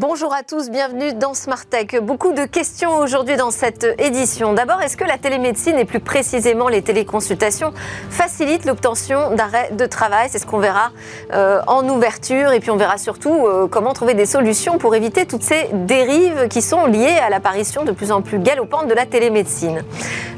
Bonjour à tous, bienvenue dans Smart Tech. Beaucoup de questions aujourd'hui dans cette édition. D'abord, est-ce que la télémédecine et plus précisément les téléconsultations facilitent l'obtention d'arrêt de travail? C'est ce qu'on verra euh, en ouverture et puis on verra surtout euh, comment trouver des solutions pour éviter toutes ces dérives qui sont liées à l'apparition de plus en plus galopante de la télémédecine.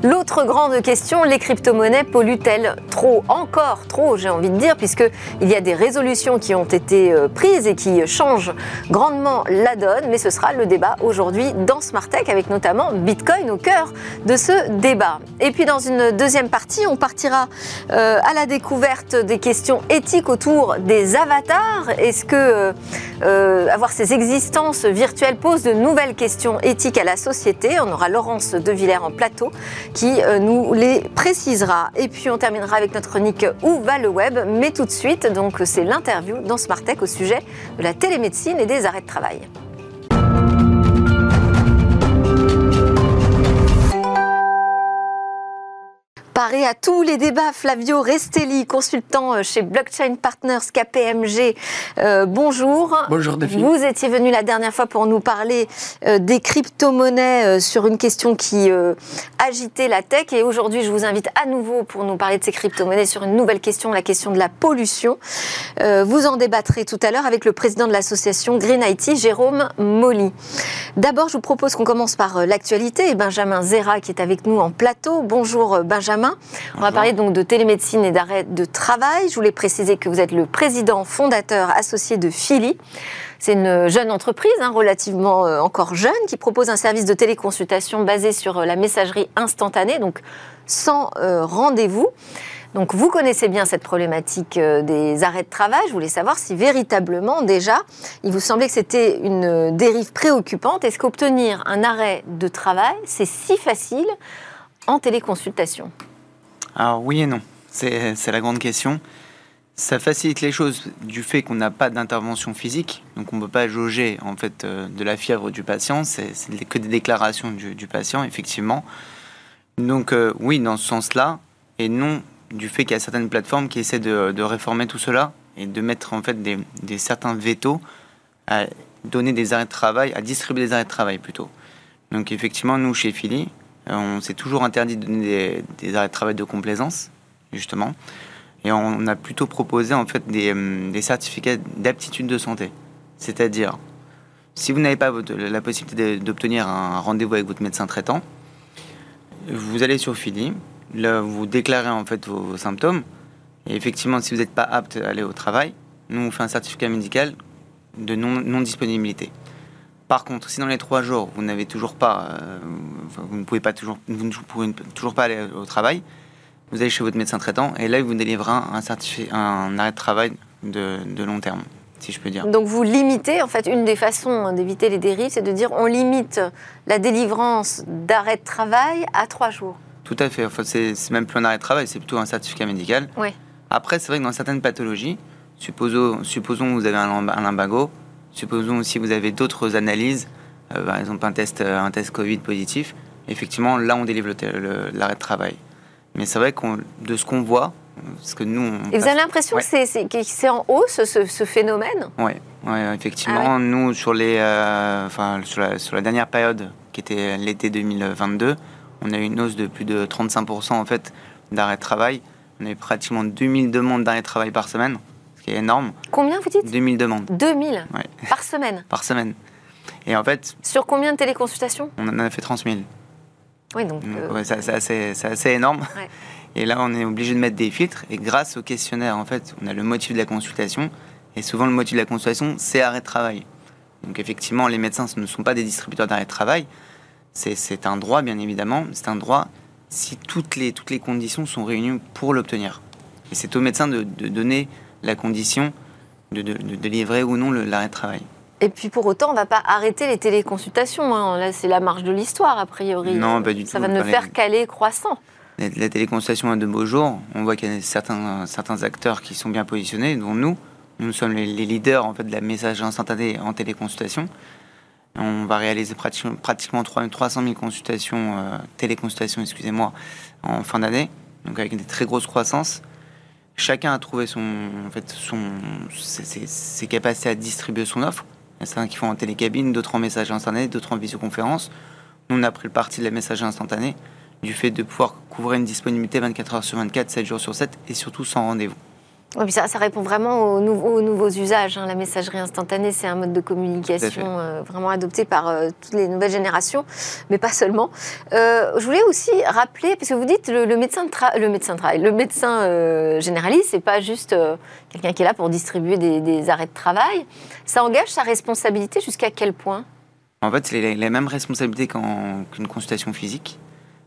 L'autre grande question, les crypto-monnaies polluent-elles trop Encore trop, j'ai envie de dire, puisqu'il y a des résolutions qui ont été euh, prises et qui changent grandement la donne, mais ce sera le débat aujourd'hui dans Smart Tech avec notamment Bitcoin au cœur de ce débat. Et puis dans une deuxième partie, on partira euh, à la découverte des questions éthiques autour des avatars. Est-ce que euh, euh, avoir ces existences virtuelles pose de nouvelles questions éthiques à la société? On aura Laurence De Villers en plateau qui nous les précisera. Et puis on terminera avec notre chronique Où va le web? Mais tout de suite, donc c'est l'interview dans Smart Tech au sujet de la télémédecine et des arrêts de travail. À tous les débats, Flavio Restelli, consultant euh, chez Blockchain Partners KPMG. Euh, bonjour. Bonjour Daphine. Vous étiez venu la dernière fois pour nous parler euh, des crypto-monnaies sur une question qui agitait la tech. Et aujourd'hui, je vous invite à nouveau pour nous parler de ces crypto-monnaies sur une nouvelle question, la question de la pollution. vous en débattrez tout à l'heure avec le président de l'association Green IT, Jérôme Molly. D'abord, je vous propose qu'on commence par l'actualité et Benjamin Zera qui est avec nous en plateau. Bonjour Benjamin. On va parler donc de télémédecine et d'arrêt de travail. Je voulais préciser que vous êtes le président fondateur associé de Philly. C'est une jeune entreprise, hein, relativement euh, encore jeune, qui propose un service de téléconsultation basé sur euh, la messagerie instantanée, donc sans euh, rendez-vous. Donc vous connaissez bien cette problématique des arrêts de travail. Je voulais savoir si véritablement déjà, il vous semblait que c'était une dérive préoccupante. Est-ce qu'obtenir un arrêt de travail, c'est si facile en téléconsultation? Alors oui et non, c'est la grande question. Ça facilite les choses du fait qu'on n'a pas d'intervention physique, donc on ne peut pas jauger en fait euh, de la fièvre du patient, c'est que des déclarations du, patient effectivement. Donc euh, oui, dans ce sens-là, et non du fait qu'il y a certaines plateformes qui essaient de, réformer tout cela et de mettre en fait des, certains vétos à donner des arrêts de travail, à distribuer des arrêts de travail plutôt. Donc effectivement, nous chez Philly, on s'est toujours interdit de donner des, arrêts de travail de complaisance, justement. Et on a plutôt proposé en fait des, euh, certificats d'aptitude de santé. C'est-à-dire, si vous n'avez pas la possibilité d'obtenir un rendez-vous avec votre médecin traitant, vous allez sur Philly, là vous déclarez en fait vos, symptômes, et effectivement, si vous n'êtes pas apte à aller au travail, nous on fait un certificat médical de non-disponibilité. Par contre, si dans les trois jours, vous n'avez toujours pas, euh, vous ne pouvez pas toujours, vous ne pouvez toujours pas aller au travail, vous allez chez votre médecin traitant et là, il vous délivrera un, certificat, un arrêt de travail de, de, long terme, si je peux dire. Donc vous limitez, en fait, une des façons d'éviter les dérives, c'est de dire on limite la délivrance d'arrêt de travail à trois jours. Tout à fait. Enfin, c'est même plus un arrêt de travail, c'est plutôt un certificat médical. Oui. Après, c'est vrai que dans certaines pathologies, supposons, supposons que vous avez un, un lumbago, Supposons aussi que vous avez d'autres analyses, euh, par exemple un test, euh, un test Covid positif. Effectivement, là, on délivre l'arrêt de travail. Mais c'est vrai que de ce qu'on voit, ce que nous. Et vous avez l'impression que c'est en hausse ce, phénomène? Oui, ouais, effectivement. Ah nous, sur, les, euh, enfin, sur, la, sur la dernière période, qui était l'été 2022, on a eu une hausse de plus de 35% en fait d'arrêt de travail. On a eu pratiquement 2000 demandes d'arrêt de travail par semaine qui est énorme. Combien vous dites? 2000 demandes. 2000 Par semaine Par semaine. Et en fait. Sur combien de téléconsultations? On en a fait 30 000. Oui, donc. Euh, c'est assez, énorme. Et là, on est obligé de mettre des filtres. Et grâce au questionnaire, en fait, on a le motif de la consultation. Et souvent, le motif de la consultation, c'est arrêt de travail. Donc, effectivement, les médecins ne sont pas des distributeurs d'arrêt de travail. C'est un droit, bien évidemment. C'est un droit si toutes les, toutes les conditions sont réunies pour l'obtenir. Et c'est au médecin de, de donner la condition de, délivrer ou non l'arrêt de travail. Et puis pour autant, on ne va pas arrêter les téléconsultations. Hein. Là, c'est la marge de l'histoire, a priori. Non, pas du Ça va ne faire qu'aller croissant. La, téléconsultation a de beaux jours. On voit qu'il y a certains, certains acteurs qui sont bien positionnés, dont nous. Nous sommes les, leaders en fait, de la messagerie instantanée en téléconsultation. On va réaliser pratiquement, pratiquement 300 000 consultations, euh, téléconsultations, excusez-moi, en fin d'année, donc avec des très grosses croissances chacun a trouvé son, en ses, capacités à distribuer son offre. Il y a certains qui font en télécabine, d'autres en message instantané, d'autres en visioconférence. Nous, on a pris le parti de la message instantané, du fait de pouvoir couvrir une disponibilité 24 heures sur 24, 7 jours sur 7, et surtout sans rendez-vous. Oui, ça, ça, répond vraiment aux, nouveaux, nouveaux usages. Hein. La messagerie instantanée, c'est un mode de communication euh, vraiment adopté par euh, toutes les nouvelles générations, mais pas seulement. Euh, je voulais aussi rappeler, parce que vous dites le, le médecin de le médecin de travail, le médecin généraliste, c'est pas juste quelqu'un qui est là pour distribuer des, des, arrêts de travail. Ça engage sa responsabilité jusqu'à quel point? En fait, c'est les, les, mêmes responsabilités qu'une consultation physique.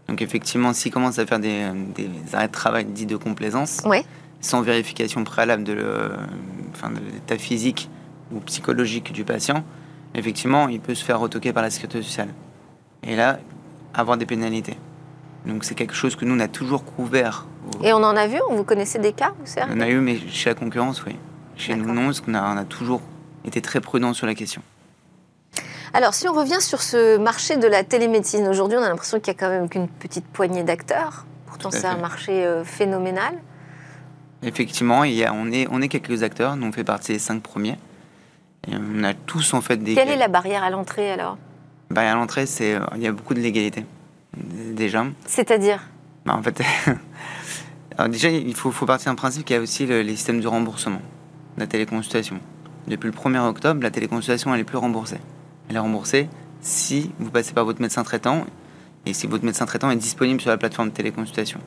Donc effectivement, s'il commence à faire des, des, arrêts de travail dits de complaisance, ouais sans vérification préalable de, l'état physique ou psychologique du patient, effectivement, il peut se faire retoquer par la sécurité sociale. Et là, avoir des pénalités. Donc c'est quelque chose que nous, on a toujours couvert. Et on en a vu Vous connaissez des cas où On en a eu, mais chez la concurrence, oui. Chez nous, non, parce qu'on a, on a toujours été très prudent sur la question. Alors, si on revient sur ce marché de la télémédecine, aujourd'hui, on a l'impression qu'il n'y a quand même qu'une petite poignée d'acteurs. Pourtant, c'est un marché euh, phénoménal. Effectivement, il y a, on, est, on est quelques acteurs, nous on fait partie des cinq premiers. Et on a tous en fait des. Quelle est la barrière à l'entrée alors? Barrière à l'entrée, c'est il y a beaucoup de légalité déjà. C'est-à-dire? Bah, En fait, alors déjà il faut, faut partir d'un principe qu'il y a aussi le, les systèmes de remboursement, la téléconsultation. Depuis le 1er octobre, la téléconsultation elle est plus remboursée. Elle est remboursée si vous passez par votre médecin traitant et si votre médecin traitant est disponible sur la plateforme de téléconsultation.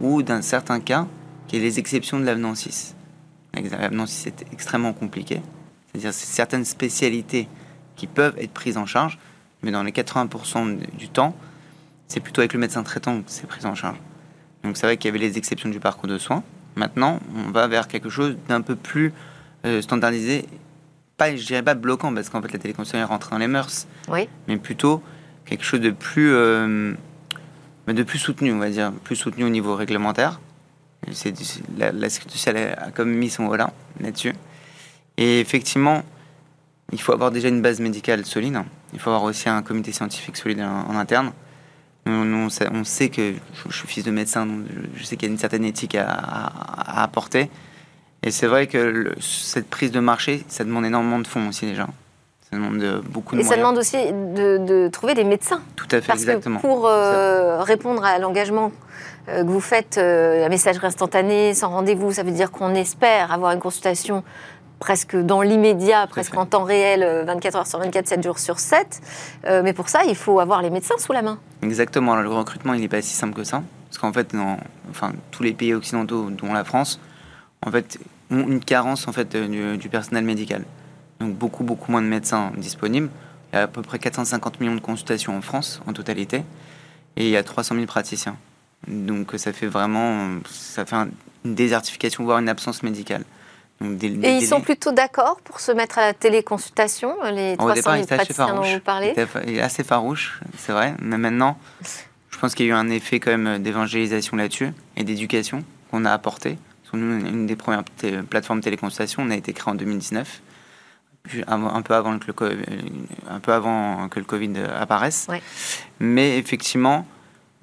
Ou dans certains cas, qui est les exceptions de l'avenant 6. L'avenant 6 est extrêmement compliqué, c'est-à-dire c'est certaines spécialités qui peuvent être prises en charge, mais dans les 80% du temps, c'est plutôt avec le médecin traitant que c'est pris en charge. Donc c'est vrai qu'il y avait les exceptions du parcours de soins. Maintenant, on va vers quelque chose d'un peu plus euh, standardisé, pas, je dirais pas bloquant, parce qu'en fait la téléconsultation rentre dans les mœurs, oui. mais plutôt quelque chose de plus, euh, de plus soutenu, on va dire, plus soutenu au niveau réglementaire c'est, la, la sécurité sociale a comme mis son là là-dessus. Et effectivement, il faut avoir déjà une base médicale solide. Il faut avoir aussi un comité scientifique solide en, en interne. Nous, nous, on, sait, on, sait, que je, je, suis fils de médecin, donc je, je sais qu'il y a une certaine éthique à, à, à apporter. Et c'est vrai que le, cette prise de marché, ça demande énormément de fonds aussi déjà. Ça demande de, beaucoup de Et moyens. ça demande aussi de, de, trouver des médecins. Tout à fait, Parce exactement. que pour euh, répondre à l'engagement que vous faites, euh, la messagerie instantanée, sans rendez-vous, ça veut dire qu'on espère avoir une consultation presque dans l'immédiat, presque en temps réel, 24 heures sur 24, 7 jours sur 7. Euh, mais pour ça, il faut avoir les médecins sous la main. Exactement. Alors, le recrutement, il n'est pas si simple que ça. Parce qu'en fait, dans enfin, tous les pays occidentaux, dont la France, en fait, ont une carence en fait, du, du personnel médical. Donc beaucoup, beaucoup moins de médecins disponibles. Il y a à peu près 450 millions de consultations en France, en totalité. Et il y a 300 000 praticiens. Donc ça fait vraiment ça fait une désertification, voire une absence médicale. Donc, des, des, et ils sont plutôt d'accord pour se mettre à la téléconsultation, les 300 départ, 000 praticiens dont vous parlez? Il est assez farouche, c'est vrai. Mais maintenant, je pense qu'il y a eu un effet quand même d'évangélisation là-dessus et d'éducation qu'on a apporté. Nous, une des premières plateformes de téléconsultation, on a été créé en 2019 un peu avant que le, un peu avant que le Covid apparaisse. Ouais. Mais effectivement,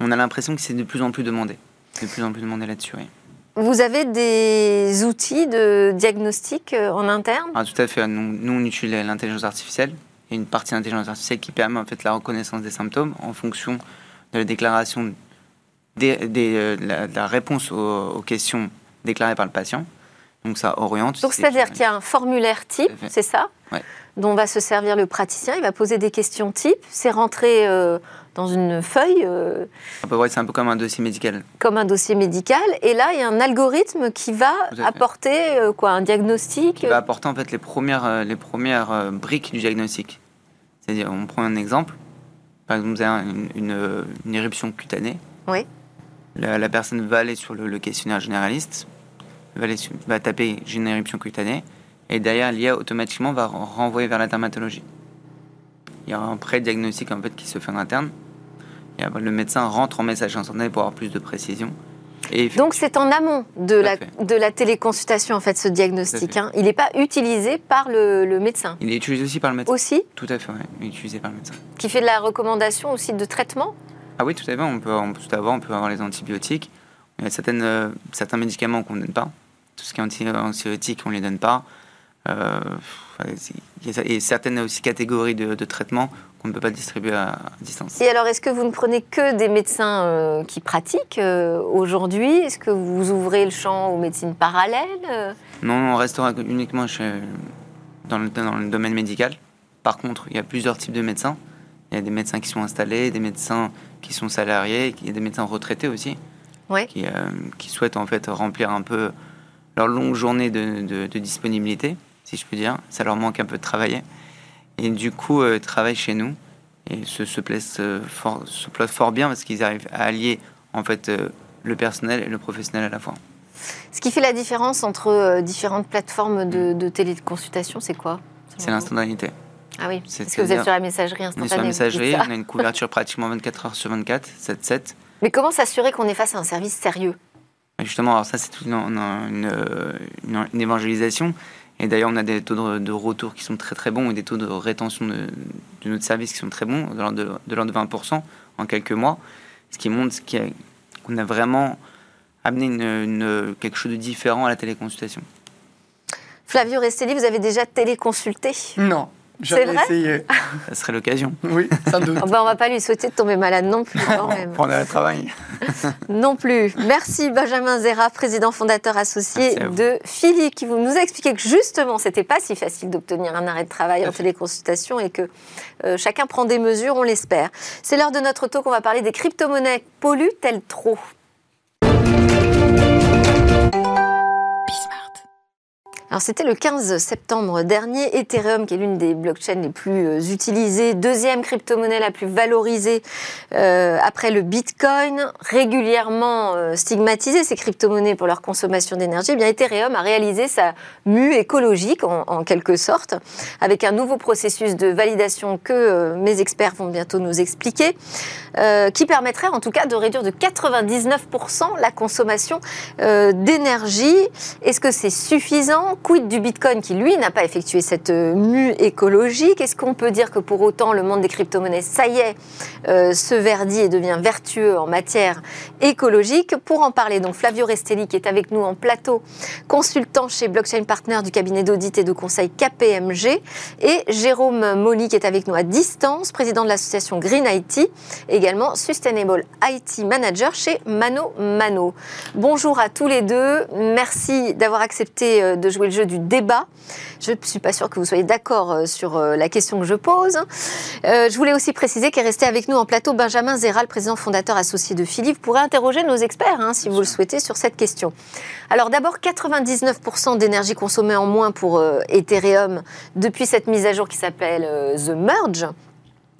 on a l'impression que c'est de plus en plus demandé. De plus en plus demandé là-dessus, oui. Vous avez des outils de diagnostic euh, en interne? Ah, Tout à fait. Nous, nous on utilise l'intelligence artificielle. Il y a une partie d'intelligence artificielle qui permet en fait la reconnaissance des symptômes en fonction de la déclaration, des, des, euh, de, la, réponse aux, aux questions déclarées par le patient. Donc ça oriente. Donc c'est-à-dire qu'il y a un formulaire type, c'est ça? Ouais. dont va se servir le praticien. Il va poser des questions type. C'est rentré euh, dans une feuille. Euh, près, c'est un peu comme un dossier médical. Comme un dossier médical. Et là, il y a un algorithme qui va apporter euh, quoi, un diagnostic. Qui va apporter en fait les premières, les premières briques du diagnostic. C'est-à-dire, on prend un exemple. Par exemple, vous avez une, une, une éruption cutanée. Oui. La, la, personne va aller sur le, le questionnaire généraliste, va, aller, va taper j'ai une éruption cutanée et derrière l'IA automatiquement va renvoyer vers la dermatologie. Il y a un pré-diagnostic en fait qui se fait en interne. Et après, le médecin rentre en message instantané pour avoir plus de précision. Et Donc c'est en amont de la, de la téléconsultation en fait ce diagnostic. Hein. Il n'est pas utilisé par le, le, médecin. Il est utilisé aussi par le médecin. Aussi Tout à fait, il est utilisé par le médecin. Qui fait de la recommandation aussi de traitement Ah oui, tout à fait. On peut, on tout avoir, on peut avoir les antibiotiques. Il y a certaines, euh, certains médicaments qu'on ne donne pas. Tout ce qui est anti, anxiolytique, on ne les donne pas. y a certaines aussi catégories de, de traitements qu'on ne peut pas distribuer à, distance. Et alors, est-ce que vous ne prenez que des médecins euh, qui pratiquent euh, aujourd'hui? Est-ce que vous ouvrez le champ aux médecines parallèles Non, on restera uniquement chez, dans, le, dans le domaine médical. Par contre, il y a plusieurs types de médecins. Il y a des médecins qui sont installés, des médecins qui sont salariés, il y a des médecins retraités aussi, qui, euh, qui, souhaitent en fait remplir un peu leur longue journée de, de disponibilité si je peux dire. Ça leur manque un peu de travailler. Et du coup, euh, ils travaillent chez nous et se, se, placent, euh, fort, se placent fort bien parce qu'ils arrivent à allier en fait euh, le personnel et le professionnel à la fois. Ce qui fait la différence entre différentes plateformes de, de téléconsultation, c'est quoi C'est l'instantanéité. Ah oui, parce que vous êtes sur la messagerie instantanée. On est sur la messagerie, on a une couverture pratiquement 24 heures sur 24, 7-7. Mais comment s'assurer qu'on est face à un service sérieux? Justement, alors ça c'est une, une, une, évangélisation. Et d'ailleurs, on a des taux de, retour qui sont très très bons et des taux de rétention de, notre service qui sont très bons, de l'ordre de, de, 20% en quelques mois, ce qui montre qu'on a, vraiment amené une, quelque chose de différent à la téléconsultation. Flavio Restelli, vous avez déjà téléconsulté? Non. C'est vrai essayé. Ça serait l'occasion. Oui, sans doute. Oh, bah, on ne va pas lui souhaiter de tomber malade non plus. Quand même. Prendre le travail. non plus. Merci Benjamin Zera, président fondateur associé de Philippe, qui vous nous a expliqué que justement, c'était pas si facile d'obtenir un arrêt de travail en téléconsultation et que euh, chacun prend des mesures, on l'espère. C'est l'heure de notre talk, on va parler des crypto-monnaies. Polluent-elles trop? Alors c'était le 15 septembre dernier, Ethereum, qui est l'une des blockchains les plus euh, utilisées, deuxième crypto-monnaie la plus valorisée euh, après le Bitcoin, régulièrement euh, stigmatisé ces crypto-monnaies pour leur consommation d'énergie, eh bien Ethereum a réalisé sa mue écologique en, quelque sorte, avec un nouveau processus de validation que mes experts vont bientôt nous expliquer, qui permettrait en tout cas de réduire de 99% la consommation d'énergie. Est-ce que c'est suffisant? Quid du Bitcoin qui, lui, n'a pas effectué cette euh, mue écologique? Est-ce qu'on peut dire que pour autant, le monde des crypto-monnaies, ça y est, euh, se verdit et devient vertueux en matière écologique? Pour en parler, donc Flavio Restelli, qui est avec nous en plateau, consultant chez Blockchain Partner du cabinet d'audit et de conseil KPMG, et Jérôme Molly, qui est avec nous à distance, président de l'association Green IT, également Sustainable IT Manager chez Mano Mano. Bonjour à tous les deux. Merci d'avoir accepté euh, de jouer le jeu du débat. Je ne suis pas sûre que vous soyez d'accord euh, sur euh, la question que je pose. Euh, je voulais aussi préciser qu'est resté avec nous en plateau Benjamin Zéral, président fondateur associé de Philippe, pour interroger nos experts, hein, si vous le souhaitez, sur cette question. Alors d'abord, 99% d'énergie consommée en moins pour Ethereum depuis cette mise à jour qui s'appelle The Merge.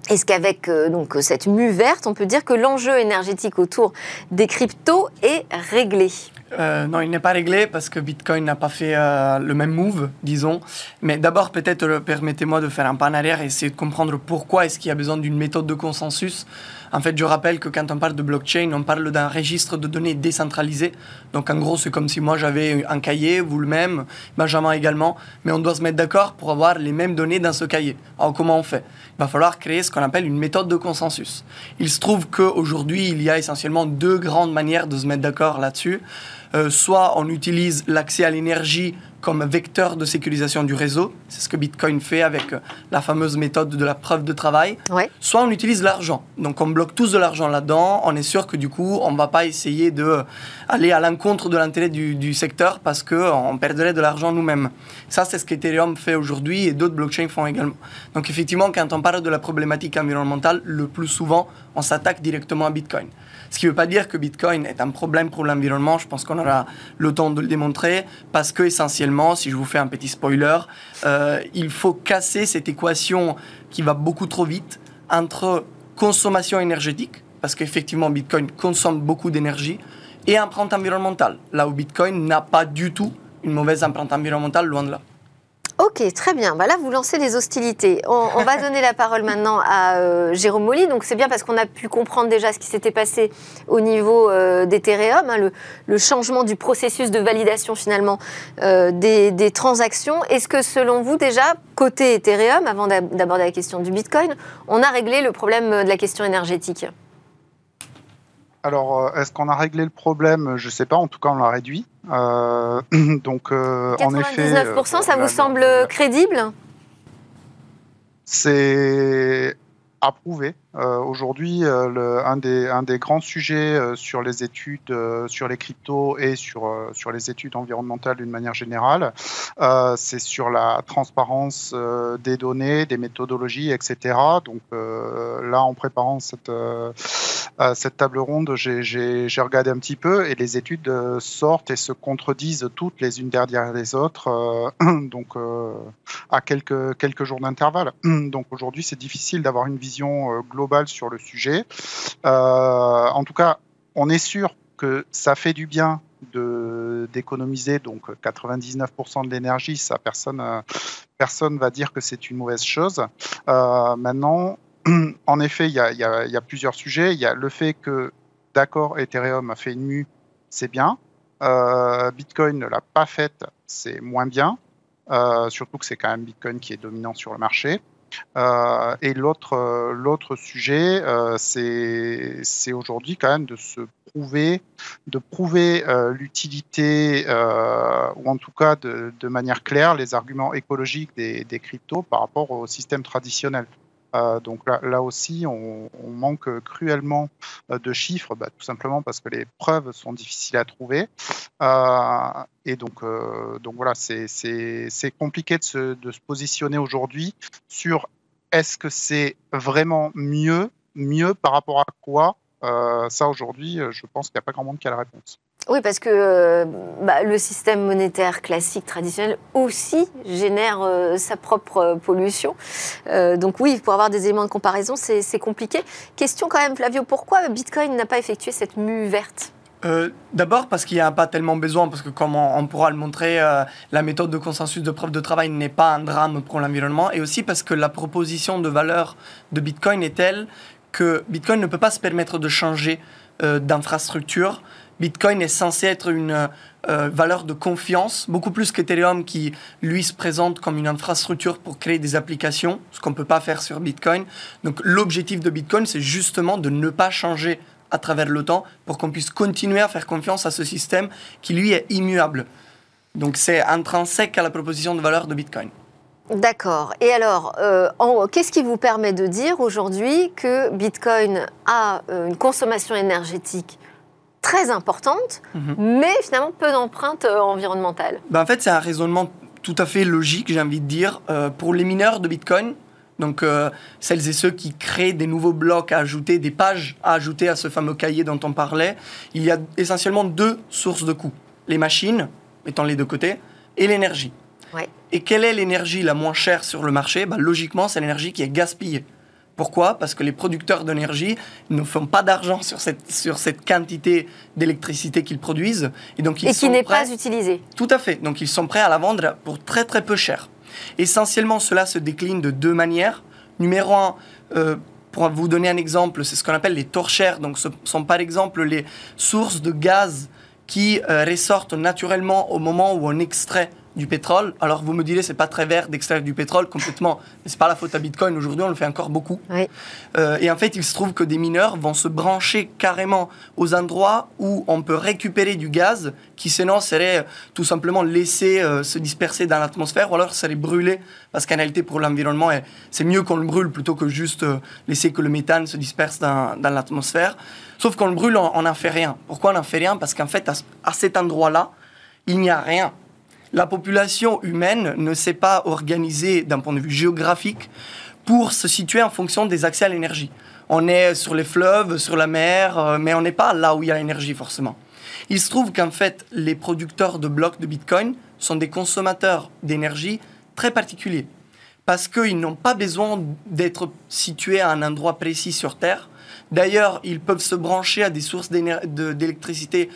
Est-ce qu'avec donc cette mue verte, on peut dire que l'enjeu énergétique autour des cryptos est réglé? Euh, non, il n'est pas réglé parce que Bitcoin n'a pas fait euh, le même move, disons. Mais d'abord, peut-être euh, permettez-moi de faire un pas arrière et essayer de comprendre pourquoi est-ce qu'il y a besoin d'une méthode de consensus. En fait, je rappelle que quand on parle de blockchain, on parle d'un registre de données décentralisé. Donc, en gros, c'est comme si moi j'avais un cahier, vous le même, Benjamin également, mais on doit se mettre d'accord pour avoir les mêmes données dans ce cahier. Alors, comment on fait? Il va falloir créer ce qu'on appelle une méthode de consensus. Il se trouve qu'aujourd'hui, il y a essentiellement deux grandes manières de se mettre d'accord là-dessus. Euh, soit on utilise l'accès à l'énergie comme vecteur de sécurisation du réseau, c'est ce que Bitcoin fait avec euh, la fameuse méthode de la preuve de travail, soit on utilise l'argent. Donc on bloque tous de l'argent là-dedans, on est sûr que du coup on ne va pas essayer d'aller à l'encontre de l'intérêt du, secteur parce qu'on perdrait de l'argent nous-mêmes. Ça c'est ce qu'Ethereum fait aujourd'hui et d'autres blockchains font également. Donc effectivement quand on parle de la problématique environnementale, le plus souvent on s'attaque directement à Bitcoin. Ce qui ne veut pas dire que Bitcoin est un problème pour l'environnement. Je pense qu'on aura le temps de le démontrer parce que essentiellement, si je vous fais un petit spoiler, euh, il faut casser cette équation qui va beaucoup trop vite entre consommation énergétique, parce qu'effectivement Bitcoin consomme beaucoup d'énergie, et empreinte environnementale, là où Bitcoin n'a pas du tout une mauvaise empreinte environnementale, loin de là. Ok, très bien. Bah là, vous lancez les hostilités. On, va donner la parole maintenant à euh, Jérôme Molly. Donc, c'est bien parce qu'on a pu comprendre déjà ce qui s'était passé au niveau euh, d'Ethereum, hein, le, changement du processus de validation finalement euh, des, des, transactions. Est-ce que, selon vous, déjà, côté Ethereum, avant d'aborder la question du Bitcoin, on a réglé le problème de la question énergétique? Alors, est-ce qu'on a réglé le problème? Je ne sais pas, en tout cas, on l'a réduit. donc, en effet. 99%, ça vous semble crédible? C'est approuvé. Euh, aujourd'hui, euh, un, des, grands sujets euh, sur les études sur les cryptos et sur, les études environnementales d'une manière générale, c'est sur la transparence des données, des méthodologies, etc. Donc là, en préparant cette, table ronde, j'ai regardé un petit peu et les études sortent et se contredisent toutes les unes derrière les autres, donc à quelques jours d'intervalle. Donc aujourd'hui, c'est difficile d'avoir une vision globale sur le sujet. Euh, en tout cas, on est sûr que ça fait du bien d'économiser donc 99% de l'énergie, ça personne euh, personne va dire que c'est une mauvaise chose. Euh, maintenant, en effet, il y, y a, plusieurs sujets. Il y a le fait que d'accord, Ethereum a fait une mue, c'est bien. Bitcoin ne l'a pas faite, c'est moins bien. surtout que c'est quand même Bitcoin qui est dominant sur le marché. Euh, et l'autre, euh, sujet, euh, c'est, aujourd'hui quand même de se prouver, de prouver l'utilité, ou en tout cas de, manière claire, les arguments écologiques des cryptos par rapport au système traditionnel. Euh, donc là, aussi, on, manque cruellement de chiffres, bah, tout simplement parce que les preuves sont difficiles à trouver. Euh, et donc, euh, donc voilà, c'est compliqué de se, de se positionner aujourd'hui sur est-ce que c'est vraiment mieux, mieux par rapport à quoi Ça aujourd'hui, je pense qu'il n'y a pas grand monde qui a la réponse. Oui, parce que euh, bah, le système monétaire classique, traditionnel, aussi génère euh, sa propre euh, pollution. donc oui, pour avoir des éléments de comparaison, c'est compliqué. Question quand même, Flavio, pourquoi Bitcoin n'a pas effectué cette mue verte? D'abord parce qu'il n'y a pas tellement besoin, parce que comme on, pourra le montrer, la méthode de consensus de preuve de travail n'est pas un drame pour l'environnement, et aussi parce que la proposition de valeur de Bitcoin est telle que Bitcoin ne peut pas se permettre de changer d'infrastructure Bitcoin est censé être une euh, valeur de confiance, beaucoup plus qu'Ethereum qui, lui, se présente comme une infrastructure pour créer des applications, ce qu'on ne peut pas faire sur Bitcoin. Donc l'objectif de Bitcoin, c'est justement de ne pas changer à travers le temps pour qu'on puisse continuer à faire confiance à ce système qui, lui, est immuable. Donc c'est intrinsèque à la proposition de valeur de Bitcoin. D'accord. Et alors, euh, qu'est-ce qui vous permet de dire aujourd'hui que Bitcoin a euh, une consommation énergétique très importante, mhm. mais finalement peu d'empreintes euh, environnementales. Ben en fait, c'est un raisonnement tout à fait logique, j'ai envie de dire. Euh, pour les mineurs de Bitcoin, donc euh, celles et ceux qui créent des nouveaux blocs à ajouter, des pages à ajouter à ce fameux cahier dont on parlait, il y a essentiellement deux sources de coûts. Les machines, mettons les deux côtés, et l'énergie. Et quelle est l'énergie la moins chère sur le marché? Ben, Logiquement, c'est l'énergie qui est gaspillée. Pourquoi? Parce que les producteurs d'énergie ne font pas d'argent sur cette, sur cette quantité d'électricité qu'ils produisent. Et, donc ils et qui n'est pas utilisée. Tout à fait. Donc ils sont prêts à la vendre pour très très peu cher. Essentiellement, cela se décline de deux manières. Numéro un, euh, pour vous donner un exemple, c'est ce qu'on appelle les torchères. Donc ce sont par exemple les sources de gaz qui euh, ressortent naturellement au moment où on extrait du pétrole. Alors vous me direz, c'est pas très vert d'extraire du pétrole complètement, mais c'est pas la faute à Bitcoin. Aujourd'hui, on le fait encore beaucoup. Euh, et en fait, il se trouve que des mineurs vont se brancher carrément aux endroits où on peut récupérer du gaz qui sinon serait tout simplement laissé euh, se disperser dans l'atmosphère ou alors serait brûlé parce qu'en réalité pour l'environnement c'est mieux qu'on le brûle plutôt que juste euh, laisser que le méthane se disperse dans, dans l'atmosphère. Sauf qu'on le brûle, on n'en fait rien. Pourquoi on n'en fait rien? Parce qu'en fait, à cet endroit-là, il n'y a rien la population humaine ne s'est pas organisée d'un point de vue géographique pour se situer en fonction des accès à l'énergie. On est sur les fleuves, sur la mer, euh, mais on n'est pas là où il y a l'énergie forcément. Il se trouve qu'en fait, les producteurs de blocs de Bitcoin sont des consommateurs d'énergie très particuliers. Parce qu'ils n'ont pas besoin d'être situés à un endroit précis sur Terre. D'ailleurs, ils peuvent se brancher à des sources d'électricité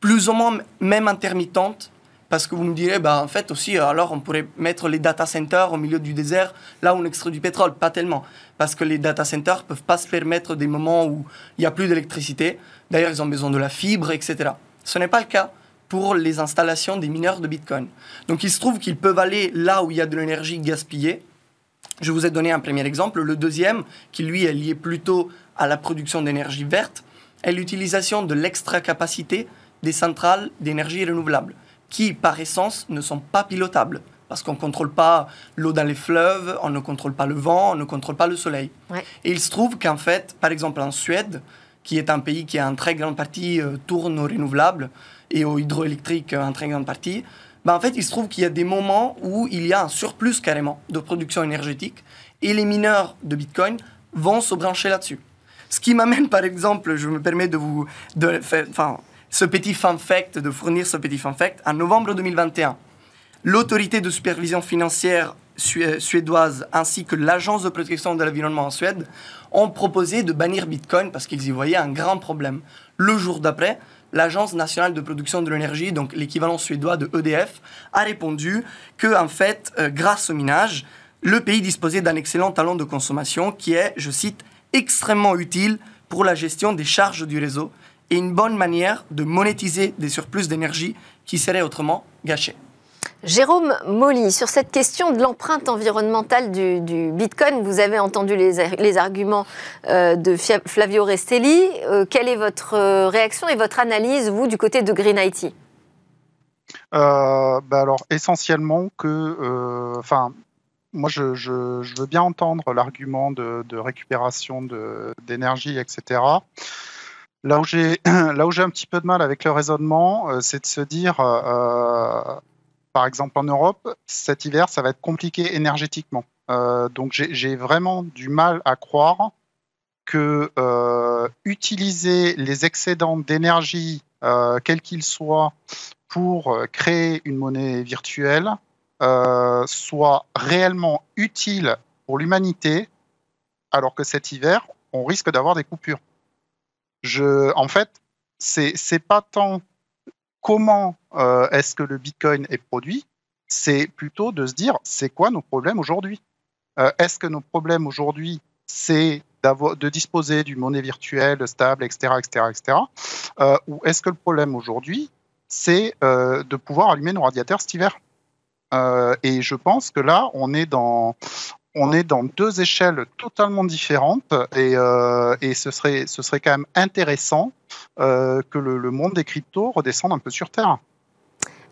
plus ou moins même intermittentes parce que vous me direz, bah, en fait aussi, alors on pourrait mettre les data centers au milieu du désert, là où on extrait du pétrole. Pas tellement. Parce que les data centers peuvent pas se permettre des moments où il n'y a plus d'électricité. D'ailleurs, ils ont besoin de la fibre, etc. Ce n'est pas le cas pour les installations des mineurs de Bitcoin. Donc il se trouve qu'ils peuvent aller là où il y a de l'énergie gaspillée. Je vous ai donné un premier exemple. Le deuxième, qui lui est lié plutôt à la production d'énergie verte, est l'utilisation de l'extra capacité des centrales d'énergie renouvelable, qui par essence ne sont pas pilotables parce qu'on ne contrôle pas l'eau dans les fleuves, on ne contrôle pas le vent, on ne contrôle pas le soleil. Et il se trouve qu'en fait, par exemple en Suède, qui est un pays qui en très grande partie euh, tourne aux renouvelables et aux hydroélectriques en très grande partie, ben en fait, il se trouve qu'il y a des moments où il y a un surplus carrément de production énergétique et les mineurs de Bitcoin vont se brancher là-dessus. Ce qui m'amène, par exemple, je me permets de vous, de enfin, ce petit fun fact, de fournir ce petit fun fact, en novembre 2021, l'autorité de supervision financière suédoise ainsi que l'agence de protection de l'environnement en Suède ont proposé de bannir Bitcoin parce qu'ils y voyaient un grand problème. Le jour d'après, l'Agence nationale de production de l'énergie, donc l'équivalent suédois de EDF, a répondu que, en fait, euh, grâce au minage, le pays disposait d'un excellent talent de consommation qui est, je cite, extrêmement utile pour la gestion des charges du réseau et une bonne manière de monétiser des surplus d'énergie qui seraient autrement gâchés. Jérôme Molly, sur cette question de l'empreinte environnementale du, Bitcoin, vous avez entendu les, arguments euh, de Flavio Restelli. Euh, quelle est votre euh, réaction et votre analyse, vous, du côté de Green IT bah alors essentiellement que, enfin, moi je, veux bien entendre l'argument de, récupération d'énergie, etc. Là où j'ai un petit peu de mal avec le raisonnement, c'est de se dire par exemple en Europe, cet hiver, ça va être compliqué énergétiquement. Euh, donc j'ai vraiment du mal à croire que euh, utiliser les excédents d'énergie, euh, quels qu'ils soient, pour créer une monnaie virtuelle, soit réellement utile pour l'humanité, alors que cet hiver, on risque d'avoir des coupures. En fait, c'est pas tant comment euh, est-ce que le Bitcoin est produit, c'est plutôt de se dire c'est quoi nos problèmes aujourd'hui? Euh, est-ce que nos problèmes aujourd'hui, c'est de disposer d'une monnaie virtuelle stable, etc., etc., etc. ou est-ce que le problème aujourd'hui, c'est euh, de pouvoir allumer nos radiateurs cet hiver? Et je pense que là, on est dans, on est dans deux échelles totalement différentes et, euh, ce, serait, ce serait quand même intéressant euh, que le, monde des cryptos redescende un peu sur Terre.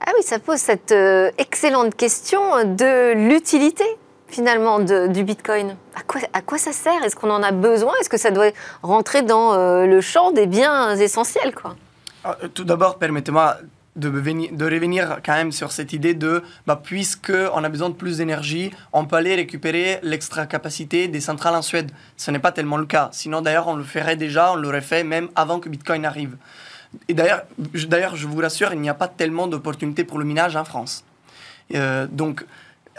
Ah oui, ça pose cette euh, excellente question de l'utilité finalement du Bitcoin. À quoi, à quoi ça sert? Est-ce qu'on en a besoin? Est-ce que ça doit rentrer dans le champ des biens essentiels quoi? Ah, Tout d'abord, permettez-moi de, de, revenir quand même sur cette idée de, bah, puisqu'on a besoin de plus d'énergie, on peut aller récupérer l'extra capacité des centrales en Suède. Ce n'est pas tellement le cas. Sinon, d'ailleurs, on le ferait déjà, on l'aurait fait même avant que Bitcoin arrive. Et d'ailleurs, d'ailleurs je vous rassure, il n'y a pas tellement d'opportunités pour le minage en France. Euh, donc,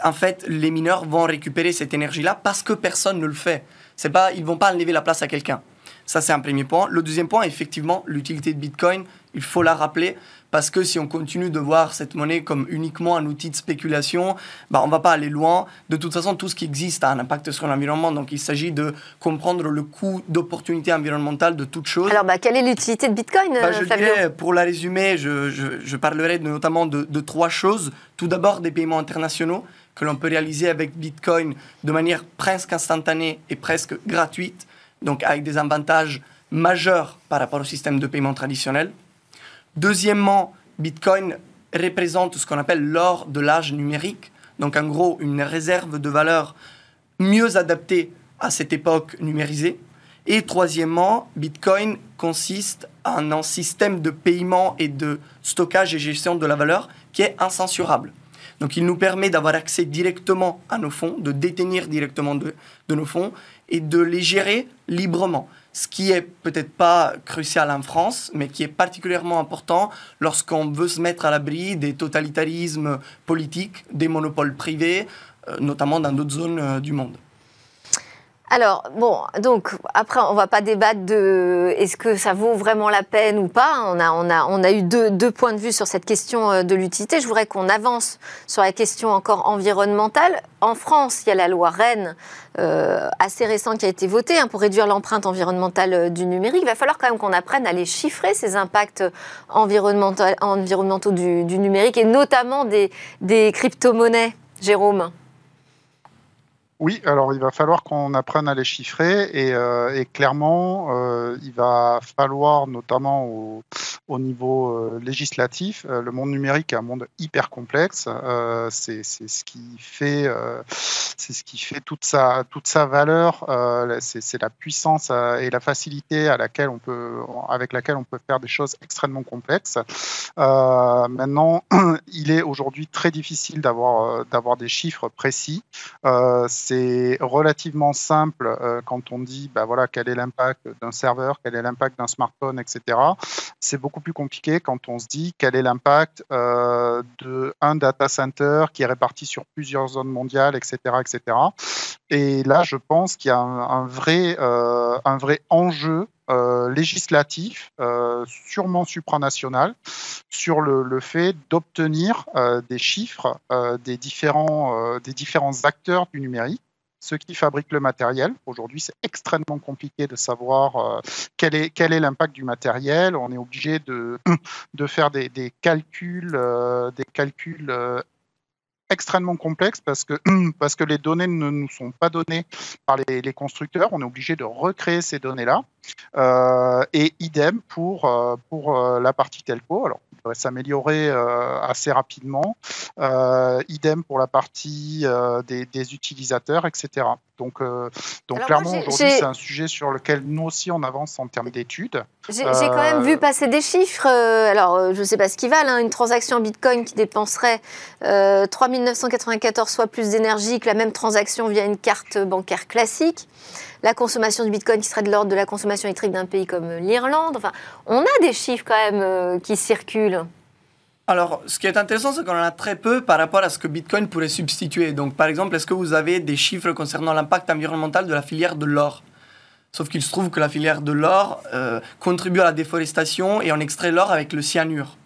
en fait, les mineurs vont récupérer cette énergie-là parce que personne ne le fait. C'est pas, ils vont pas enlever la place à quelqu'un. Ça, c'est un premier point. Le deuxième point, effectivement, l'utilité de Bitcoin, il faut la rappeler parce que si on continue de voir cette monnaie comme uniquement un outil de spéculation, bah, on ne va pas aller loin. De toute façon, tout ce qui existe a un impact sur l'environnement, donc il s'agit de comprendre le coût d'opportunité environnementale de toute chose. Alors, bah, quelle est l'utilité de Bitcoin, bah, je dirais, Pour la résumer, je, je, parlerai notamment de, de trois choses. Tout d'abord, des paiements internationaux que l'on peut réaliser avec Bitcoin de manière presque instantanée et presque gratuite, donc avec des avantages majeurs par rapport au système de paiement traditionnel. Deuxièmement, Bitcoin représente ce qu'on appelle l'or de l'âge numérique, donc en gros une réserve de valeur mieux adaptée à cette époque numérisée. Et troisièmement, Bitcoin consiste en un système de paiement et de stockage et gestion de la valeur qui est incensurable. Donc il nous permet d'avoir accès directement à nos fonds, de détenir directement de, de nos fonds et de les gérer librement ce qui est peut-être pas crucial en France, mais qui est particulièrement important lorsqu'on veut se mettre à l'abri des totalitarismes politiques, des monopoles privés, euh, notamment dans d'autres zones euh, du monde. Alors, bon, donc, après, on ne va pas débattre de est-ce que ça vaut vraiment la peine ou pas? On a, eu deux, points de vue sur cette question euh, de l'utilité. Je voudrais qu'on avance sur la question encore environnementale. En France, il y a la loi Rennes, euh, assez récente, qui a été votée hein, pour réduire l'empreinte environnementale euh, du numérique. Il va falloir quand même qu'on apprenne à les chiffrer, ces impacts environnementaux, du numérique, et notamment des, des crypto-monnaies. Jérôme Oui, alors il va falloir qu'on apprenne à les chiffrer et, euh, clairement, euh, il va falloir notamment au, niveau euh, législatif, le monde numérique est un monde hyper complexe. c'est ce qui fait, toute sa valeur. c'est la puissance et la facilité à laquelle on peut, avec laquelle on peut faire des choses extrêmement complexes. maintenant, il est aujourd'hui très difficile d'avoir des chiffres précis relativement simple euh, quand on dit bah, voilà, quel est l'impact d'un serveur, quel est l'impact d'un smartphone, etc. C'est beaucoup plus compliqué quand on se dit quel est l'impact euh, d'un data center qui est réparti sur plusieurs zones mondiales, etc. etc. Et là, je pense qu'il y a un, vrai, euh, un vrai enjeu législatif, sûrement supranational, sur le, fait d'obtenir des chiffres des, différents, des différents acteurs du numérique ceux qui fabriquent le matériel. Aujourd'hui, c'est extrêmement compliqué de savoir euh, quel est quel est l'impact du matériel. On est obligé de, de faire des, calculs, des calculs euh, euh, extrêmement complexes parce que, parce que les données ne nous sont pas données par les, constructeurs. On est obligé de recréer ces données-là. et idem pour, pour la partie telco. Alors, devrait s'améliorer euh, assez rapidement. Euh, idem pour la partie euh, des, utilisateurs, etc. Donc, donc clairement, aujourd'hui, c'est un sujet sur lequel nous aussi on avance en termes d'études. J'ai quand même vu passer des chiffres. alors, je ne sais pas ce qu'ils valent. Hein, une transaction en Bitcoin qui dépenserait 3 994 fois plus d'énergie que la même transaction via une carte bancaire classique la consommation du Bitcoin qui serait de l'ordre de la consommation électrique d'un pays comme l'Irlande. Enfin, on a des chiffres quand même euh, qui circulent. Alors, ce qui est intéressant, c'est qu'on en a très peu par rapport à ce que Bitcoin pourrait substituer. Donc, par exemple, est-ce que vous avez des chiffres concernant l'impact environnemental de la filière de l'or? Sauf qu'il se trouve que la filière de l'or euh, contribue à la déforestation et on extrait l'or avec le cyanure.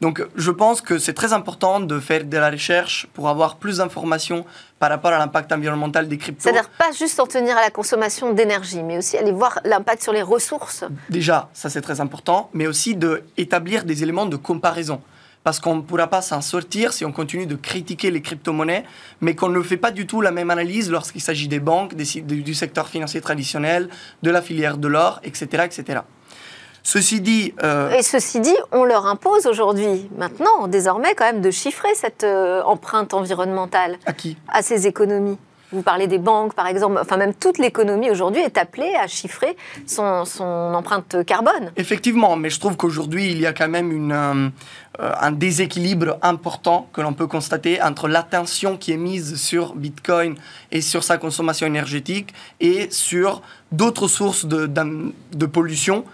Donc je pense que c'est très important de faire de la recherche pour avoir plus d'informations par rapport à l'impact environnemental des cryptos. C'est-à-dire pas juste en tenir à la consommation d'énergie, mais aussi aller voir l'impact sur les ressources. Déjà, ça c'est très important, mais aussi d'établir des éléments de comparaison parce qu'on ne pourra pas s'en sortir si on continue de critiquer les crypto-monnaies, mais qu'on ne fait pas du tout la même analyse lorsqu'il s'agit des banques, du secteur financier traditionnel, de la filière de l'or, etc., etc. Ceci dit. Euh, Et ceci dit, on leur impose aujourd'hui, maintenant, désormais, quand même, de chiffrer cette euh, empreinte environnementale. À qui? À ces économies. Vous parlez des banques, par exemple. Enfin, même toute l'économie aujourd'hui est appelée à chiffrer son, empreinte carbone. Effectivement, mais je trouve qu'aujourd'hui, il y a quand même euh, un déséquilibre important que l'on peut constater entre l'attention qui est mise sur Bitcoin et sur sa consommation énergétique et sur d'autres sources de, de pollution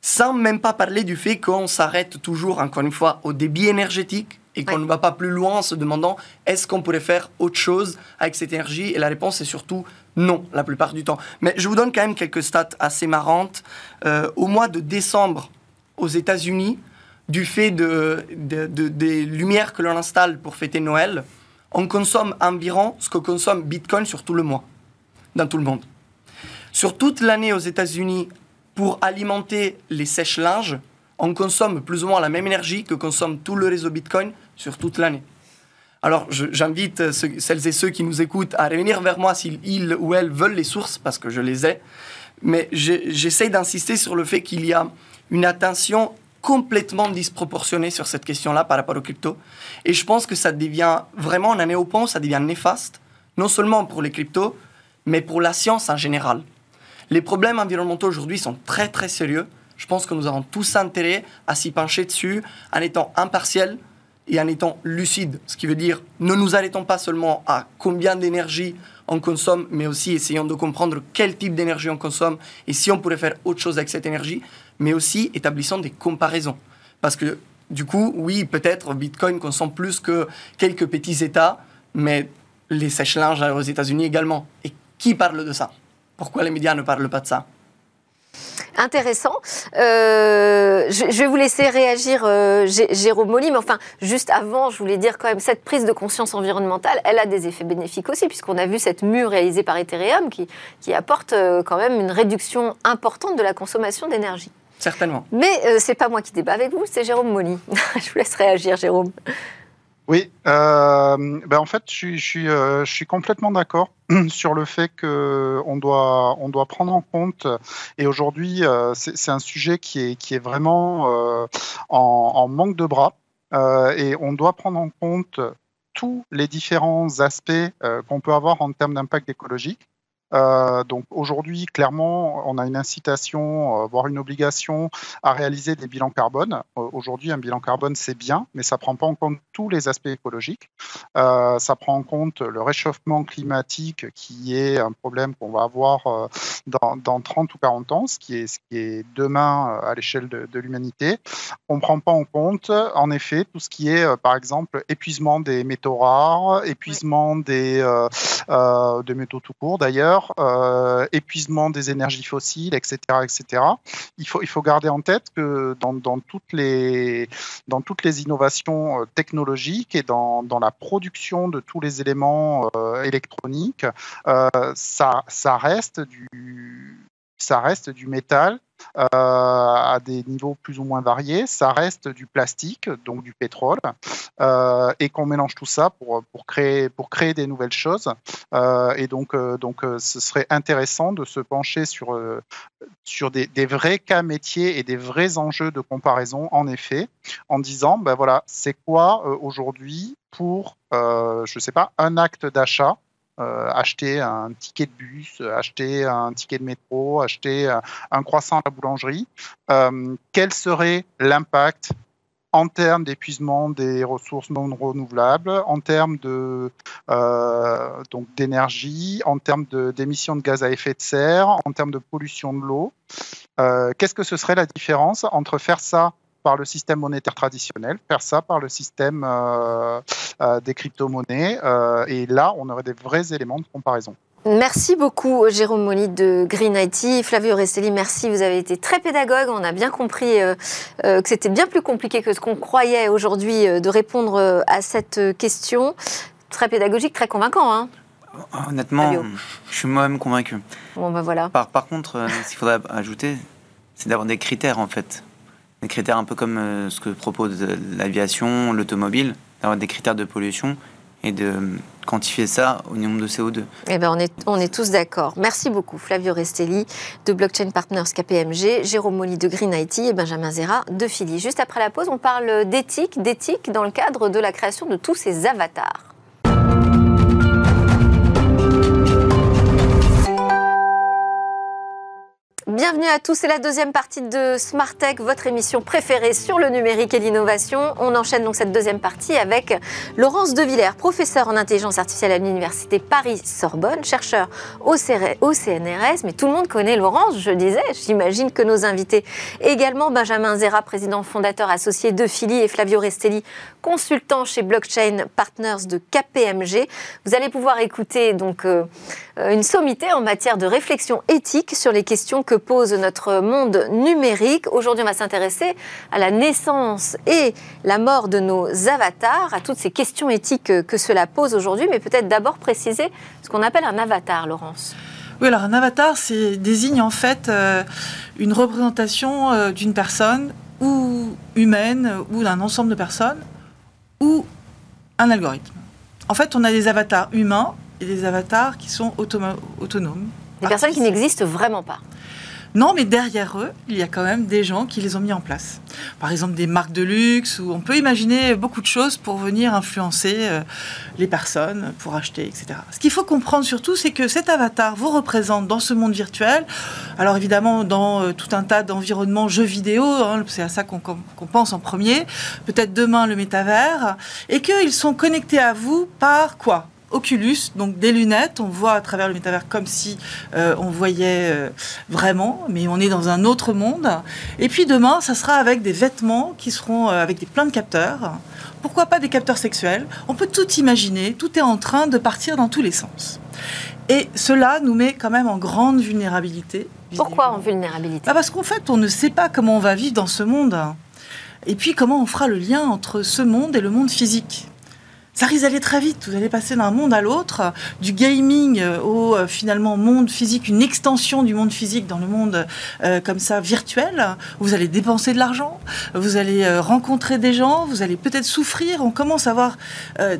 sans même pas parler du fait qu'on s'arrête toujours, encore une fois, au débit énergétique et qu'on ne va pas plus loin en se demandant est-ce qu'on pourrait faire autre chose avec cette énergie? Et la réponse est surtout non, la plupart du temps. Mais je vous donne quand même quelques stats assez marrantes. Euh, au mois de décembre, aux États-Unis, du fait de, des lumières que l'on installe pour fêter Noël, on consomme environ ce que consomme Bitcoin sur tout le mois, dans tout le monde. Sur toute l'année aux États-Unis, pour alimenter les sèches-linges, on consomme plus ou moins la même énergie que consomme tout le réseau Bitcoin sur toute l'année. Alors, j'invite celles et ceux qui nous écoutent à revenir vers moi s'ils ou elles veulent les sources, parce que je les ai. Mais j'essaie d'insister sur le fait qu'il y a une attention complètement disproportionnée sur cette question-là par rapport aux cryptos. Et je pense que ça devient vraiment un année au pont, ça devient néfaste, non seulement pour les cryptos, mais pour la science en général. Les problèmes environnementaux aujourd'hui sont très très sérieux. Je pense que nous avons tous intérêt à s'y pencher dessus en étant impartiel et en étant lucide. Ce qui veut dire ne nous arrêtons pas seulement à combien d'énergie on consomme, mais aussi essayons de comprendre quel type d'énergie on consomme et si on pourrait faire autre chose avec cette énergie, mais aussi établissons des comparaisons. Parce que du coup, oui, peut-être Bitcoin consomme plus que quelques petits États, mais les sèche-linges aux États-Unis également. Et qui parle de ça? Pourquoi les médias ne parlent pas de ça? Intéressant. Euh, je, vais vous laisser réagir, euh, Jérôme Molly, mais enfin, juste avant, je voulais dire quand même, cette prise de conscience environnementale, elle a des effets bénéfiques aussi, puisqu'on a vu cette mue réalisée par Ethereum qui, qui apporte euh, quand même une réduction importante de la consommation d'énergie. Certainement. Mais c'est pas moi qui débat avec vous, c'est Jérôme Molly. je vous laisse réagir, Jérôme. Oui, euh, ben en fait, je suis, je euh, je suis complètement d'accord sur le fait que on doit, on doit prendre en compte. Et aujourd'hui, euh, c'est un sujet qui est, qui est vraiment euh, en, en, manque de bras. Et on doit prendre en compte tous les différents aspects qu'on peut avoir en termes d'impact écologique. Euh, donc aujourd'hui, clairement, on a une incitation, euh, voire une obligation à réaliser des bilans carbone. Euh, aujourd'hui, un bilan carbone, c'est bien, mais ça ne prend pas en compte tous les aspects écologiques. Ça prend en compte le réchauffement climatique, qui est un problème qu'on va avoir dans, dans, 30 ou 40 ans, ce qui est, ce qui est demain à l'échelle de, de l'humanité. On ne prend pas en compte, en effet, tout ce qui est, par exemple, épuisement des métaux rares, épuisement des, des métaux tout court d'ailleurs, euh, épuisement des énergies fossiles, etc., etc. Il faut, garder en tête que dans, toutes, les, innovations euh, technologiques et dans, la production de tous les éléments euh, électroniques, ça reste du ça reste du métal euh, à des niveaux plus ou moins variés. Ça reste du plastique, donc du pétrole, euh, et qu'on mélange tout ça pour, pour, créer, pour créer des nouvelles choses. Euh, et donc, donc, ce serait intéressant de se pencher sur, sur des, des, vrais cas métiers et des vrais enjeux de comparaison, en effet, en disant, ben voilà, c'est quoi aujourd'hui pour, je ne sais pas, un acte d'achat euh, acheter un ticket de bus, acheter un ticket de métro, acheter un croissant à la boulangerie, euh, quel serait l'impact en termes d'épuisement des ressources non renouvelables, en termes de euh, donc d'énergie, en termes d'émissions de, gaz à effet de serre, en termes de pollution de l'eau? Euh, Qu'est-ce que ce serait la différence entre faire ça par le système monétaire traditionnel, faire ça par le système euh, euh, des crypto-monnaies. Euh, et là, on aurait des vrais éléments de comparaison. Merci beaucoup Jérôme Moli de Green IT. Flavio Restelli, merci. Vous avez été très pédagogue. On a bien compris que c'était bien plus compliqué que ce qu'on croyait aujourd'hui de répondre à cette question. Très pédagogique, très convaincant. Hein Honnêtement, Flavio. je suis moi-même convaincu. Bon, ben voilà. Par, par contre, ce qu'il faudrait ajouter, c'est d'avoir des critères en fait des critères un peu comme euh, ce que propose l'aviation, l'automobile, d'avoir des critères de pollution et de quantifier ça au nombre de CO2. Eh ben on, est, on est tous d'accord. Merci beaucoup Flavio Restelli de Blockchain Partners KPMG, Jérôme Molly de Green IT et Benjamin Zera de Philly. Juste après la pause, on parle d'éthique, d'éthique dans le cadre de la création de tous ces avatars. Bienvenue à tous, c'est la deuxième partie de Smart Tech, votre émission préférée sur le numérique et l'innovation. On enchaîne donc cette deuxième partie avec Laurence Devillers, professeure en intelligence artificielle à l'université Paris-Sorbonne, chercheur au, CNRS, mais tout le monde connaît Laurence, je disais, j'imagine que nos invités également, Benjamin Zera, président fondateur associé de Philly et Flavio Restelli, consultant chez Blockchain Partners de KPMG. Vous allez pouvoir écouter donc euh, une sommité en matière de réflexion éthique sur les questions que pose notre monde numérique. Aujourd'hui, on va s'intéresser à la naissance et la mort de nos avatars, à toutes ces questions éthiques que cela pose aujourd'hui, mais peut-être d'abord préciser ce qu'on appelle un avatar, Laurence. Oui, alors un avatar, c'est désigne en fait euh, une représentation euh, d'une personne ou humaine ou d'un ensemble de personnes ou un algorithme. En fait, on a des avatars humains et des avatars qui sont autonomes. Des personnes qui n'existent vraiment pas. Non, mais derrière eux, il y a quand même des gens qui les ont mis en place. Par exemple, des marques de luxe, où on peut imaginer beaucoup de choses pour venir influencer euh, les personnes, pour acheter, etc. Ce qu'il faut comprendre surtout, c'est que cet avatar vous représente dans ce monde virtuel. Alors évidemment, dans euh, tout un tas d'environnements jeux vidéo, hein, c'est à ça qu'on qu pense en premier. Peut-être demain le métavers, et qu'ils sont connectés à vous par quoi? Oculus, donc des lunettes, on voit à travers le métavers comme si euh, on voyait euh, vraiment, mais on est dans un autre monde. Et puis demain, ça sera avec des vêtements qui seront euh, avec des plein de capteurs. Pourquoi pas des capteurs sexuels? On peut tout imaginer, tout est en train de partir dans tous les sens. Et cela nous met quand même en grande vulnérabilité. Pourquoi en vulnérabilité? Bah Parce qu'en fait, on ne sait pas comment on va vivre dans ce monde. Et puis comment on fera le lien entre ce monde et le monde physique? Ça risque d'aller très vite. Vous allez passer d'un monde à l'autre, du gaming au euh, finalement monde physique, une extension du monde physique dans le monde euh, comme ça virtuel. Vous allez dépenser de l'argent, vous allez euh, rencontrer des gens, vous allez peut-être souffrir. On commence à avoir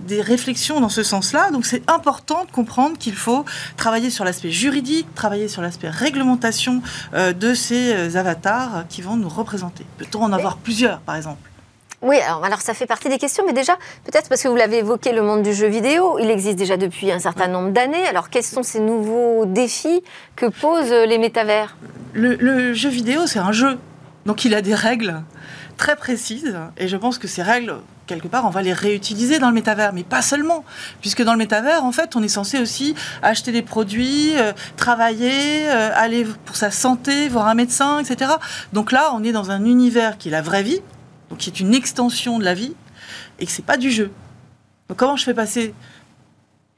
des réflexions dans ce sens-là. Donc c'est important de comprendre qu'il faut travailler sur l'aspect juridique, travailler sur l'aspect réglementation de ces avatars qui vont nous représenter. Peut-on en avoir plusieurs, par exemple? Oui, alors, ça fait partie des questions, mais déjà, peut-être parce que vous l'avez évoqué, le monde du jeu vidéo, il existe déjà depuis un certain nombre d'années. Alors, quels sont ces nouveaux défis que posent les métavers? Le, jeu vidéo, c'est un jeu. Donc, il a des règles très précises. Et je pense que ces règles, quelque part, on va les réutiliser dans le métavers, mais pas seulement, puisque dans le métavers, en fait, on est censé aussi acheter des produits, euh, travailler, euh, aller pour sa santé, voir un médecin, etc. Donc là, on est dans un univers qui est la vraie vie, donc qui est une extension de la vie, et que c'est pas du jeu. Donc comment je fais passer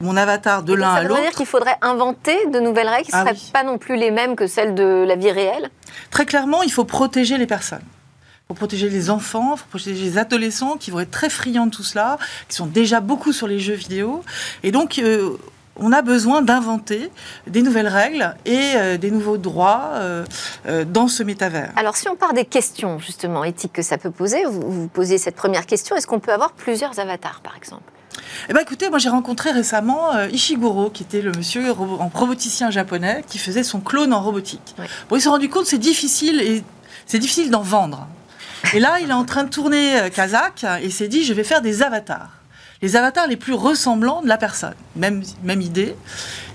mon avatar de l'un à l'autre. Ça veut dire qu'il faudrait inventer de nouvelles règles qui ne ah seraient pas non plus les mêmes que celles de la vie réelle? Très clairement, il faut protéger les personnes. Il faut protéger les enfants, il faut protéger les adolescents qui vont être très friands de tout cela, qui sont déjà beaucoup sur les jeux vidéo. Et donc, euh, on a besoin d'inventer des nouvelles règles et euh, des nouveaux droits euh, euh, dans ce métavers. Alors si on part des questions justement éthiques que ça peut poser, vous, vous posiez cette première question, est-ce qu'on peut avoir plusieurs avatars par exemple? Eh ben écoutez, moi j'ai rencontré récemment Ishiguro, qui était le monsieur en roboticien japonais, qui faisait son clone en robotique. Bon, il s'est rendu compte que c'est difficile et c'est difficile d'en vendre. Et là, il est en train de tourner Kazakh et s'est dit, je vais faire des avatars les avatars les plus ressemblants de la personne. Même, même idée.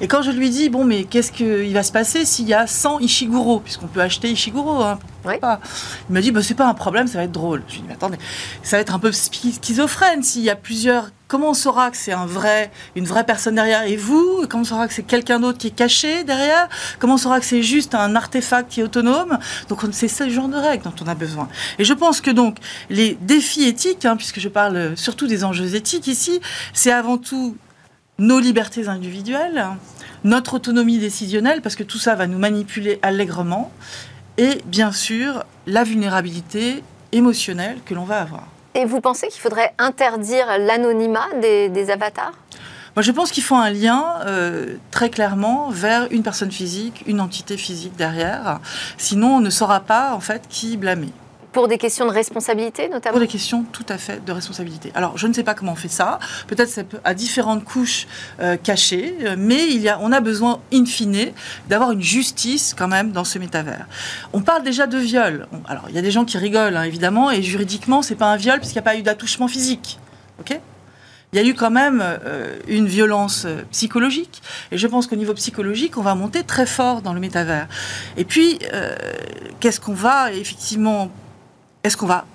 Et quand je lui dis, bon, mais qu'est-ce qu'il va se passer s'il y a 100 Ishiguro? Puisqu'on peut acheter Ishiguro, hein, il m'a dit, bah, c'est pas un problème, ça va être drôle. Je lui ai dit, mais attendez, ça va être un peu schizophrène s'il y a plusieurs. Comment on saura que c'est un vrai, une vraie personne derrière? Et vous Comment on saura que c'est quelqu'un d'autre qui est caché derrière? Comment on saura que c'est juste un artefact qui est autonome? Donc c'est ce genre de règles dont on a besoin. Et je pense que donc les défis éthiques, hein, puisque je parle surtout des enjeux éthiques ici, c'est avant tout nos libertés individuelles, notre autonomie décisionnelle, parce que tout ça va nous manipuler allègrement, et bien sûr la vulnérabilité émotionnelle que l'on va avoir. Et vous pensez qu'il faudrait interdire l'anonymat des, avatars? Moi, je pense qu'il faut un lien euh, très clairement vers une personne physique, une entité physique derrière. Sinon, on ne saura pas en fait qui blâmer. Pour des questions de responsabilité, notamment Pour des questions tout à fait de responsabilité. Alors, je ne sais pas comment on fait ça. Peut-être ça à différentes couches euh, cachées, euh, mais il y a, on a besoin, in fine, d'avoir une justice quand même dans ce métavers. On parle déjà de viol. Alors, il y a des gens qui rigolent, hein, évidemment, et juridiquement, c'est pas un viol puisqu'il n'y a pas eu d'attouchement physique. OK? Il y a eu quand même euh, une violence psychologique. Et je pense qu'au niveau psychologique, on va monter très fort dans le métavers. Et puis, qu'est-ce qu'on va effectivement est-ce qu'on va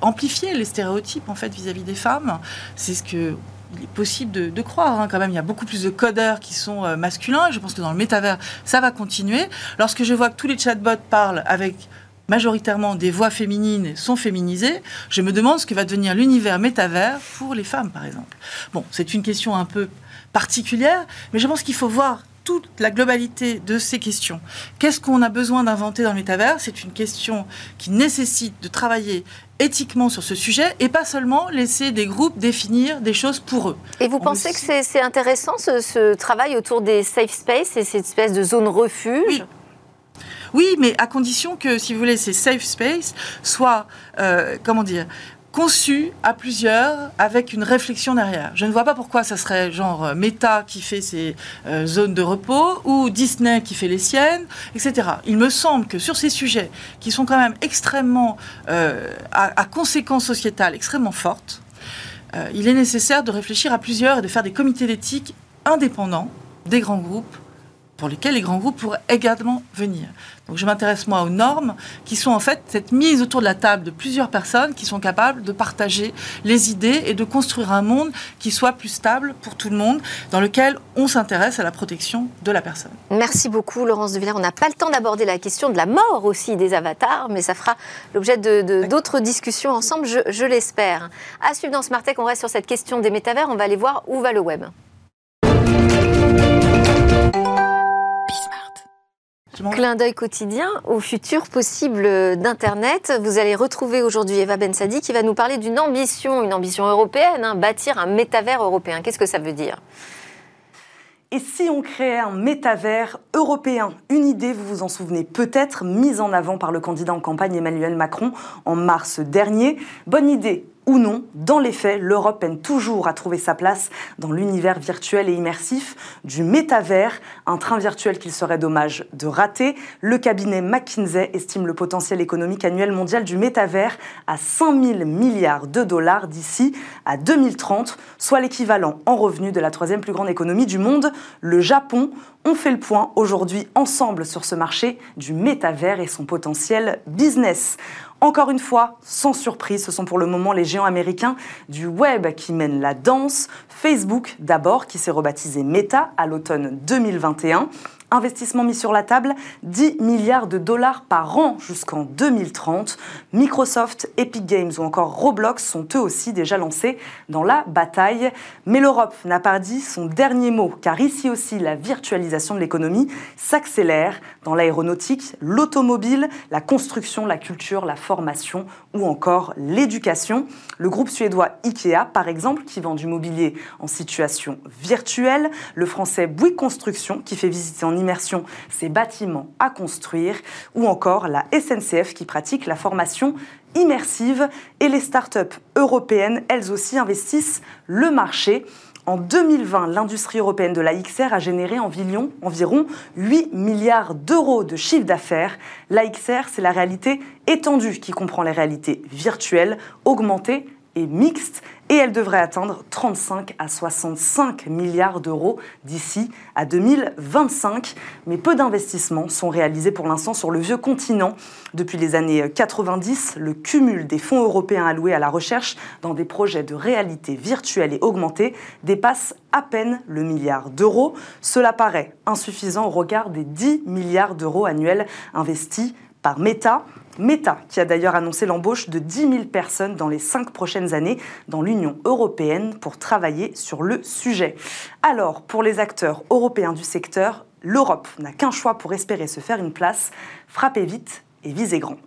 amplifier les stéréotypes en fait vis-à-vis des femmes? C'est ce que il est possible de, croire hein, quand même. Il y a beaucoup plus de codeurs qui sont euh, masculins. Je pense que dans le métavers, ça va continuer. Lorsque je vois que tous les chatbots parlent avec majoritairement des voix féminines sont féminisées, je me demande ce que va devenir l'univers métavers pour les femmes, par exemple. Bon, c'est une question un peu particulière, mais je pense qu'il faut voir toute la globalité de ces questions. Qu'est-ce qu'on a besoin d'inventer dans le métavers? C'est une question qui nécessite de travailler éthiquement sur ce sujet et pas seulement laisser des groupes définir des choses pour eux. Et vous pensez que c'est intéressant ce, travail autour des safe space et cette espèce de zone refuge? Oui. Oui, mais à condition que, si vous voulez, ces safe space soient, euh, comment dire, conçu à plusieurs avec une réflexion derrière. Je ne vois pas pourquoi ça serait genre euh, Meta qui fait ses euh, zones de repos ou Disney qui fait les siennes, etc. Il me semble que sur ces sujets qui sont quand même extrêmement euh, à, conséquences sociétales extrêmement fortes, il est nécessaire de réfléchir à plusieurs et de faire des comités d'éthique indépendants des grands groupes pour lesquels les grands groupes pourraient également venir. Donc je m'intéresse moi aux normes qui sont en fait cette mise autour de la table de plusieurs personnes qui sont capables de partager les idées et de construire un monde qui soit plus stable pour tout le monde, dans lequel on s'intéresse à la protection de la personne. Merci beaucoup Laurence de Villers. On n'a pas le temps d'aborder la question de la mort aussi des avatars, mais ça fera l'objet d'autres discussions ensemble, je, je l'espère. À suivre dans Smart Tech, on reste sur cette question des métavers, on va aller voir où va le web. Clin d'œil quotidien au futur possible d'Internet. Vous allez retrouver aujourd'hui Eva Bensadi qui va nous parler d'une ambition, une ambition européenne, hein, bâtir un métavers européen. Qu'est-ce que ça veut dire? Et si on créait un métavers européen Une idée, vous vous en souvenez peut-être, mise en avant par le candidat en campagne Emmanuel Macron en mars dernier? Bonne idée ou non, dans les faits, l'Europe peine toujours à trouver sa place dans l'univers virtuel et immersif du métavers, un train virtuel qu'il serait dommage de rater. Le cabinet McKinsey estime le potentiel économique annuel mondial du métavers à 5 000 milliards de dollars d'ici à 2030, soit l'équivalent en revenus de la troisième plus grande économie du monde, le Japon. On fait le point aujourd'hui ensemble sur ce marché du métavers et son potentiel business. Encore une fois, sans surprise, ce sont pour le moment les géants américains du web qui mènent la danse. Facebook d'abord, qui s'est rebaptisé Meta à l'automne 2021. Investissement mis sur la table, 10 milliards de dollars par an jusqu'en 2030. Microsoft, Epic Games ou encore Roblox sont eux aussi déjà lancés dans la bataille. Mais l'Europe n'a pas dit son dernier mot, car ici aussi la virtualisation de l'économie s'accélère dans l'aéronautique, l'automobile, la construction, la culture, la formation ou encore l'éducation. Le groupe suédois IKEA, par exemple, qui vend du mobilier en situation virtuelle. Le français Bouygues Construction, qui fait visiter en immersion ces bâtiments à construire, ou encore la SNCF qui pratique la formation immersive et les startups européennes, elles aussi investissent le marché. En 2020, l'industrie européenne de la XR a généré environ, environ 8 milliards d'euros de chiffre d'affaires. La XR, c'est la réalité étendue qui comprend les réalités virtuelles, augmentées et mixte et elle devrait atteindre 35 à 65 milliards d'euros d'ici à 2025. Mais peu d'investissements sont réalisés pour l'instant sur le vieux continent. Depuis les années 90, le cumul des fonds européens alloués à la recherche dans des projets de réalité virtuelle et augmentée dépasse à peine le milliard d'euros. Cela paraît insuffisant au regard des 10 milliards d'euros annuels investis par Meta Meta, qui a d'ailleurs annoncé l'embauche de 10 000 personnes dans les cinq prochaines années dans l'Union européenne pour travailler sur le sujet. Alors, pour les acteurs européens du secteur, l'Europe n'a qu'un choix pour espérer se faire une place, frapper vite et viser grand.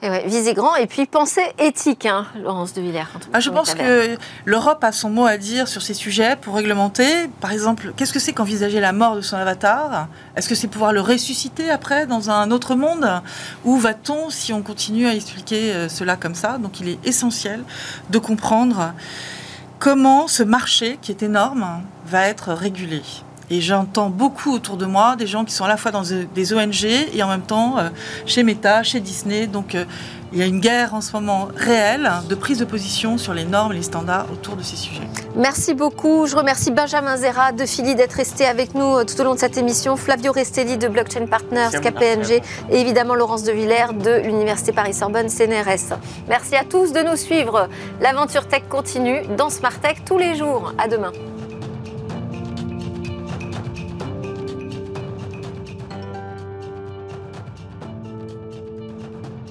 Et ouais, viser grand et puis penser éthique, hein, Laurence de Villers. Ah, je pense que l'Europe a son mot à dire sur ces sujets pour réglementer. Par exemple, qu'est-ce que c'est qu'envisager la mort de son avatar? Est-ce que c'est pouvoir le ressusciter après dans un autre monde? Où va-t-on si on continue à expliquer euh, cela comme ça? Donc il est essentiel de comprendre comment ce marché, qui est énorme, va être régulé. Et j'entends beaucoup autour de moi des gens qui sont à la fois dans des ONG et en même temps euh, chez Meta, chez Disney. Donc euh, il y a une guerre en ce moment réelle de prise de position sur les normes et les standards autour de ces sujets. Merci beaucoup. Je remercie Benjamin Zera de Philly d'être resté avec nous euh, tout au long de cette émission, Flavio Restelli de Blockchain Partners, KPMG et évidemment Laurence de Villers de l'Université Paris-Sorbonne CNRS. Merci à tous de nous suivre. L'aventure tech continue dans Smart Tech tous les jours. À demain.